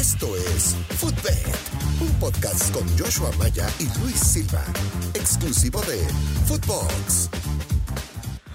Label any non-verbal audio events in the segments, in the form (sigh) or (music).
Esto es Footbed, un podcast con Joshua Maya y Luis Silva, exclusivo de Footbox.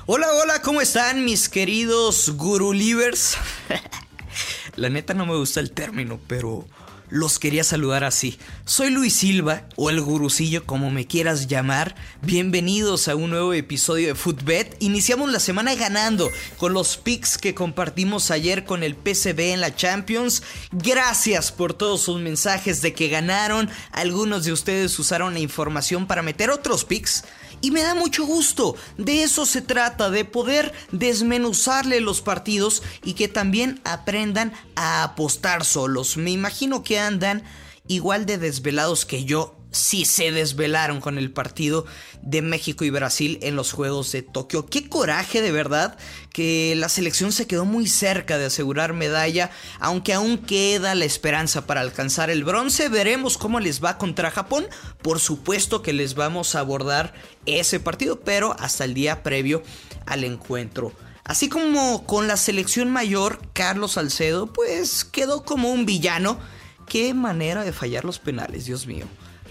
Hola, hola, ¿cómo están mis queridos gurulivers? (laughs) La neta no me gusta el término, pero los quería saludar así. Soy Luis Silva, o el gurucillo como me quieras llamar. Bienvenidos a un nuevo episodio de Footbet. Iniciamos la semana ganando con los picks que compartimos ayer con el PCB en la Champions. Gracias por todos sus mensajes de que ganaron. Algunos de ustedes usaron la información para meter otros picks. Y me da mucho gusto. De eso se trata, de poder desmenuzarle los partidos y que también aprendan a apostar solos. Me imagino que andan igual de desvelados que yo sí se desvelaron con el partido de México y Brasil en los Juegos de Tokio. Qué coraje de verdad que la selección se quedó muy cerca de asegurar medalla, aunque aún queda la esperanza para alcanzar el bronce. Veremos cómo les va contra Japón. Por supuesto que les vamos a abordar ese partido, pero hasta el día previo al encuentro. Así como con la selección mayor, Carlos Salcedo, pues quedó como un villano. Qué manera de fallar los penales, Dios mío.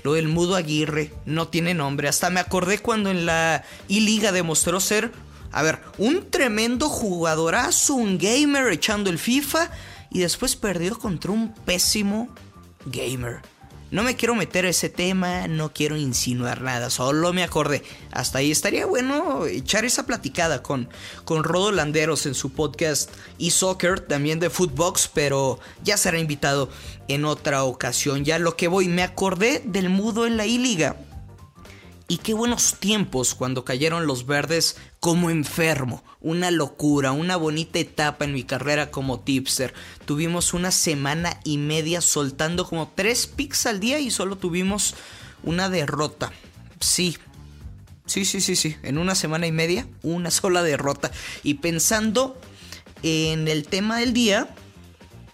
Lo del Mudo Aguirre no tiene nombre. Hasta me acordé cuando en la I-Liga demostró ser, a ver, un tremendo jugadorazo, un gamer echando el FIFA y después perdió contra un pésimo gamer. No me quiero meter a ese tema, no quiero insinuar nada, solo me acordé. Hasta ahí estaría bueno echar esa platicada con, con Rodo Landeros en su podcast eSoccer, también de Footbox, pero ya será invitado en otra ocasión. Ya lo que voy, me acordé del mudo en la I-Liga. Y qué buenos tiempos cuando cayeron los verdes como enfermo. Una locura, una bonita etapa en mi carrera como tipster. Tuvimos una semana y media soltando como tres picks al día y solo tuvimos una derrota. Sí. Sí, sí, sí, sí. En una semana y media, una sola derrota. Y pensando en el tema del día,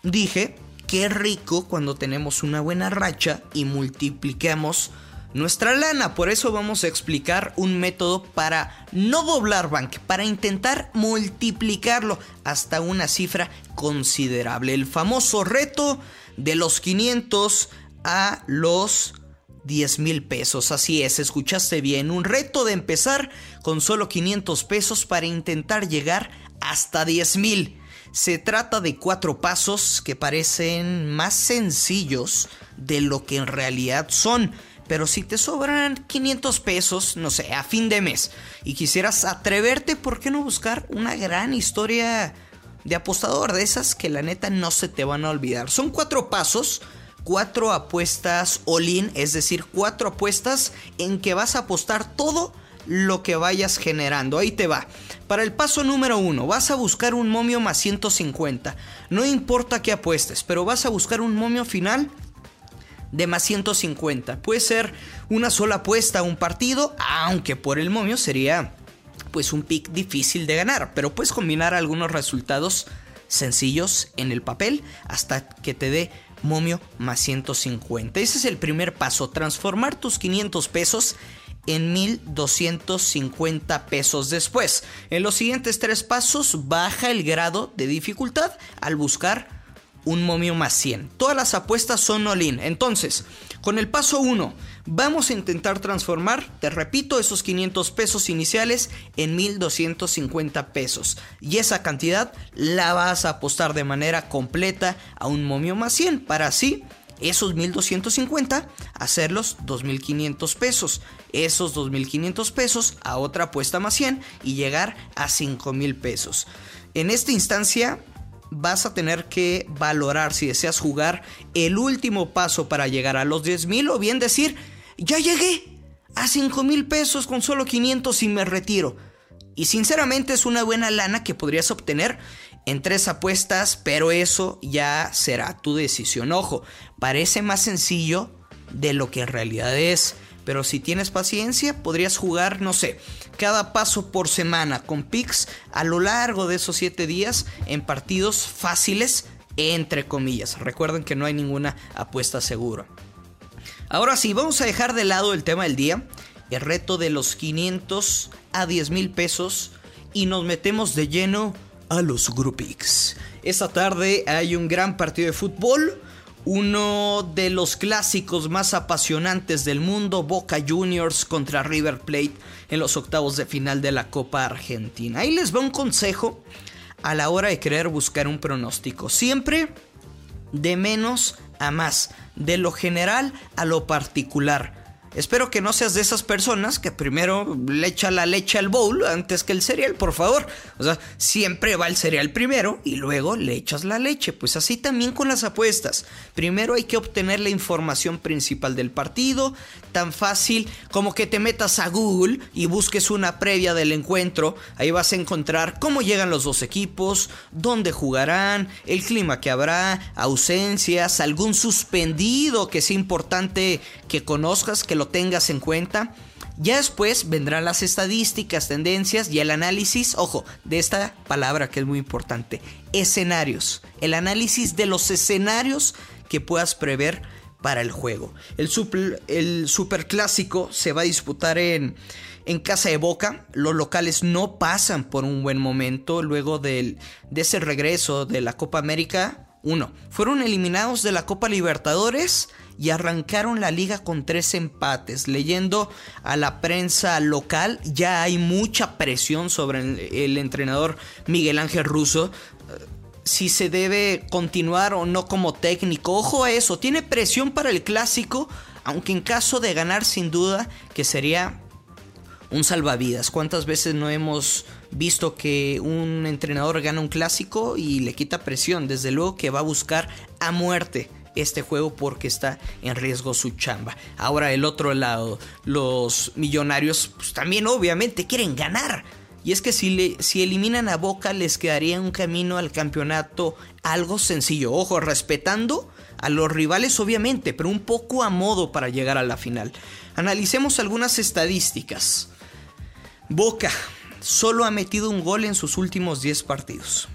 dije, qué rico cuando tenemos una buena racha y multiplicamos nuestra lana. Por eso vamos a explicar un método para no doblar bank, para intentar multiplicarlo hasta una cifra considerable. El famoso reto de los 500 a los 10 mil pesos. Así es, escuchaste bien. Un reto de empezar con solo 500 pesos para intentar llegar hasta 10 mil. Se trata de cuatro pasos que parecen más sencillos de lo que en realidad son. Pero si te sobran 500 pesos, no sé, a fin de mes, y quisieras atreverte, ¿por qué no buscar una gran historia de apostador? De esas que la neta no se te van a olvidar. Son cuatro pasos, cuatro apuestas all-in, es decir, cuatro apuestas en que vas a apostar todo lo que vayas generando. Ahí te va. Para el paso número uno, vas a buscar un momio más 150. No importa qué apuestes, pero vas a buscar un momio final de más 150. Puede ser una sola apuesta a un partido, aunque por el momio sería pues un pick difícil de ganar, pero puedes combinar algunos resultados sencillos en el papel hasta que te dé momio más 150. Ese es el primer paso, transformar tus 500 pesos en 1250 pesos después. En los siguientes tres pasos baja el grado de dificultad al buscar un momio más 100. Todas las apuestas son all-in. Entonces, con el paso 1, vamos a intentar transformar, te repito, esos 500 pesos iniciales en 1250 pesos. Y esa cantidad la vas a apostar de manera completa a un momio más 100 para así esos 1250 hacerlos 2500 pesos. Esos 2500 pesos a otra apuesta más 100 y llegar a 5000 pesos. En esta instancia vas a tener que valorar si deseas jugar el último paso para llegar a los 10 mil o bien decir, ya llegué a 5 mil pesos con solo 500 y me retiro. Y sinceramente es una buena lana que podrías obtener en tres apuestas, pero eso ya será tu decisión. Ojo, parece más sencillo de lo que en realidad es. Pero si tienes paciencia, podrías jugar, no sé, cada paso por semana con picks a lo largo de esos 7 días en partidos fáciles, entre comillas. Recuerden que no hay ninguna apuesta segura. Ahora sí, vamos a dejar de lado el tema del día, el reto de los 500 a 10 mil pesos y nos metemos de lleno a los Groupics. Esta tarde hay un gran partido de fútbol Uno de los clásicos más apasionantes del mundo, Boca Juniors contra River Plate en los octavos de final de la Copa Argentina. Ahí les va un consejo a la hora de querer buscar un pronóstico. Siempre de menos a más, de lo general a lo particular. Espero que no seas de esas personas que primero le echa la leche al bowl antes que el cereal, por favor. O sea, siempre va el cereal primero y luego le echas la leche. Pues así también con las apuestas. Primero hay que obtener la información principal del partido. Tan fácil como que te metas a Google y busques una previa del encuentro. Ahí vas a encontrar cómo llegan los dos equipos, dónde jugarán, el clima que habrá, ausencias, algún suspendido que sea importante que conozcas, que lo tengas en cuenta. Ya después vendrán las estadísticas, tendencias y el análisis, ojo, de esta palabra que es muy importante, escenarios. El análisis de los escenarios que puedas prever para el juego. El super, el super clásico se va a disputar en, casa de Boca. Los locales no pasan por un buen momento luego de ese regreso de la Copa América. Uno, fueron eliminados de la Copa Libertadores y arrancaron la liga con tres empates. Leyendo a la prensa local, ya hay mucha presión sobre el, entrenador Miguel Ángel Russo eh, si se debe continuar o no como técnico. Ojo a eso, tiene presión para el clásico, aunque en caso de ganar sin duda que sería un salvavidas. ¿Cuántas veces no hemos visto que un entrenador gana un clásico y le quita presión? Desde luego que va a buscar a muerte este juego porque está en riesgo su chamba. Ahora el otro lado, los millonarios pues, también obviamente quieren ganar. Y es que si, le, si eliminan a Boca les quedaría un camino al campeonato algo sencillo. Ojo, respetando a los rivales obviamente, pero un poco a modo para llegar a la final. Analicemos algunas estadísticas. Boca solo ha metido un gol en sus últimos 10 partidos.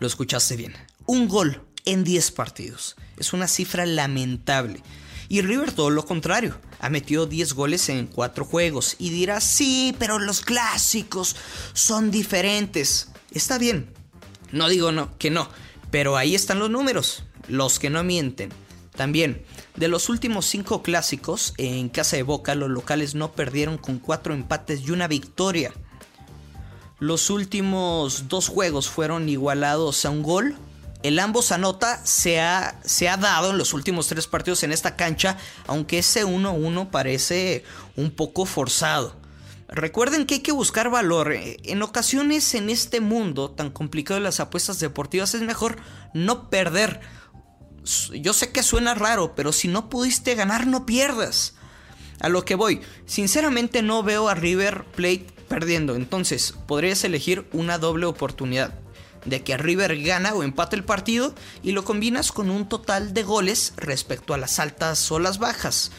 Lo escuchaste bien. Un gol en 10 partidos. Es una cifra lamentable. Y River todo lo contrario, ha metido 10 goles en 4 juegos. Y dirás, sí, pero los clásicos son diferentes. Está bien, no digo no, que no, pero ahí están los números, los que no mienten. También, de los últimos 5 clásicos, en casa de Boca los locales no perdieron con 4 empates y una victoria. Los últimos dos juegos fueron igualados a un gol el ambos anota se ha, se ha dado en los últimos tres partidos en esta cancha, aunque ese 1-1 parece un poco forzado. Recuerden que hay que buscar valor. En ocasiones en este mundo tan complicado de las apuestas deportivas es mejor no perder. Yo sé que suena raro, pero si no pudiste ganar no pierdas. A lo que voy, sinceramente no veo a River Plate perdiendo, entonces podrías elegir una doble oportunidad de que River gana o empata el partido y lo combinas con un total de goles respecto a las altas o las bajas.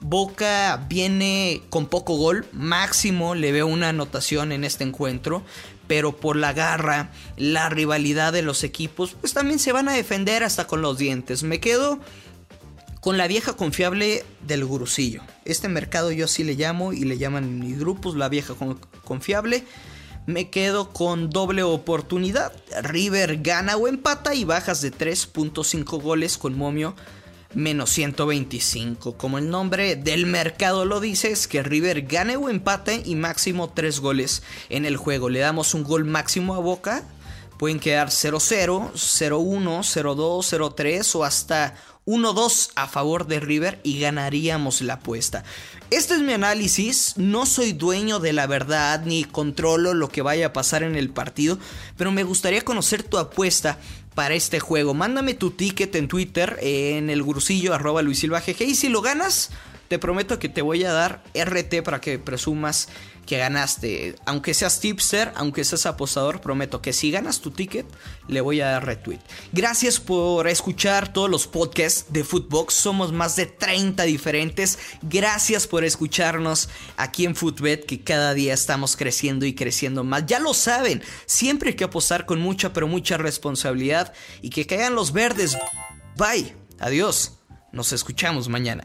Boca viene con poco gol, máximo le veo una anotación en este encuentro, pero por la garra, la rivalidad de los equipos, pues también se van a defender hasta con los dientes. Me quedo con la vieja confiable del gurusillo. Este mercado yo así le llamo y le llaman mis grupos la vieja confiable me quedo con doble oportunidad. River gana o empata y bajas de 3.5 goles con momio menos 125. Como el nombre del mercado lo dice, es que River gane o empate y máximo 3 goles en el juego. Le damos un gol máximo a Boca. Pueden quedar 0-0, 0-1, 0-2, 0-3 o hasta 1-2 a favor de River y ganaríamos la apuesta. Este es mi análisis, no soy dueño de la verdad ni controlo lo que vaya a pasar en el partido, pero me gustaría conocer tu apuesta para este juego. Mándame tu ticket en Twitter en el grusillo arroba Luis Silva GG y si lo ganas, te prometo que te voy a dar RT para que presumas que ganaste. Aunque seas tipster, aunque seas apostador, prometo que si ganas tu ticket, le voy a dar retweet. Gracias por escuchar todos los podcasts de Footbox. Somos más de 30 diferentes. Gracias por escucharnos aquí en Footbet, que cada día estamos creciendo y creciendo más. Ya lo saben, siempre hay que apostar con mucha, pero mucha responsabilidad y que caigan los verdes. Bye, adiós. Nos escuchamos mañana.